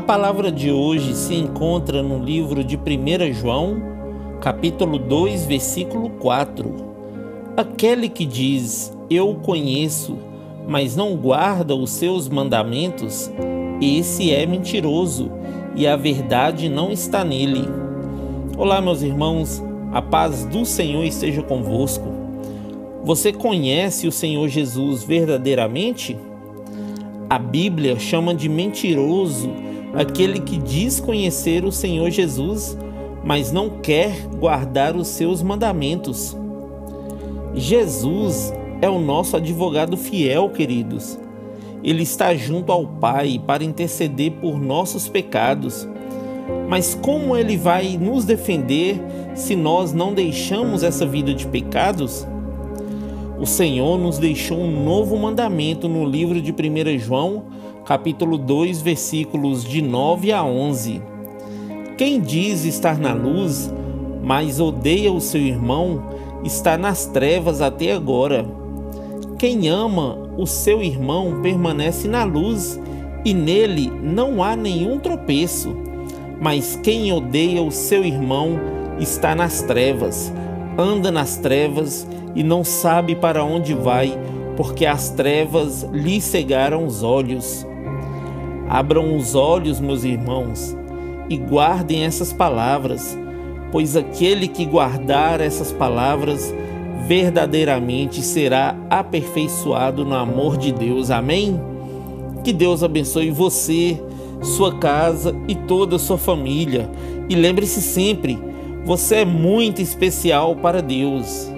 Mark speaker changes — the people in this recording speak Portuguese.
Speaker 1: palavra de hoje se encontra no livro de 1 João, capítulo 2, versículo 4. Aquele que diz: Eu conheço, mas não guarda os seus mandamentos, esse é mentiroso e a verdade não está nele. Olá, meus irmãos, a paz do Senhor esteja convosco. Você conhece o Senhor Jesus verdadeiramente? A Bíblia chama de mentiroso aquele que diz conhecer o Senhor Jesus, mas não quer guardar os seus mandamentos. Jesus é o nosso advogado fiel, queridos. Ele está junto ao Pai para interceder por nossos pecados. Mas como ele vai nos defender se nós não deixamos essa vida de pecados? O Senhor nos deixou um novo mandamento no livro de 1 João, capítulo 2, versículos de 9 a 11. Quem diz estar na luz, mas odeia o seu irmão, está nas trevas até agora. Quem ama o seu irmão permanece na luz, e nele não há nenhum tropeço. Mas quem odeia o seu irmão está nas trevas, anda nas trevas e não sabe para onde vai, porque as trevas lhe cegaram os olhos. Abram os olhos, meus irmãos, e guardem essas palavras, pois aquele que guardar essas palavras verdadeiramente será aperfeiçoado no amor de Deus. Amém? Que Deus abençoe você, sua casa e toda a sua família. E lembre-se sempre, você é muito especial para Deus.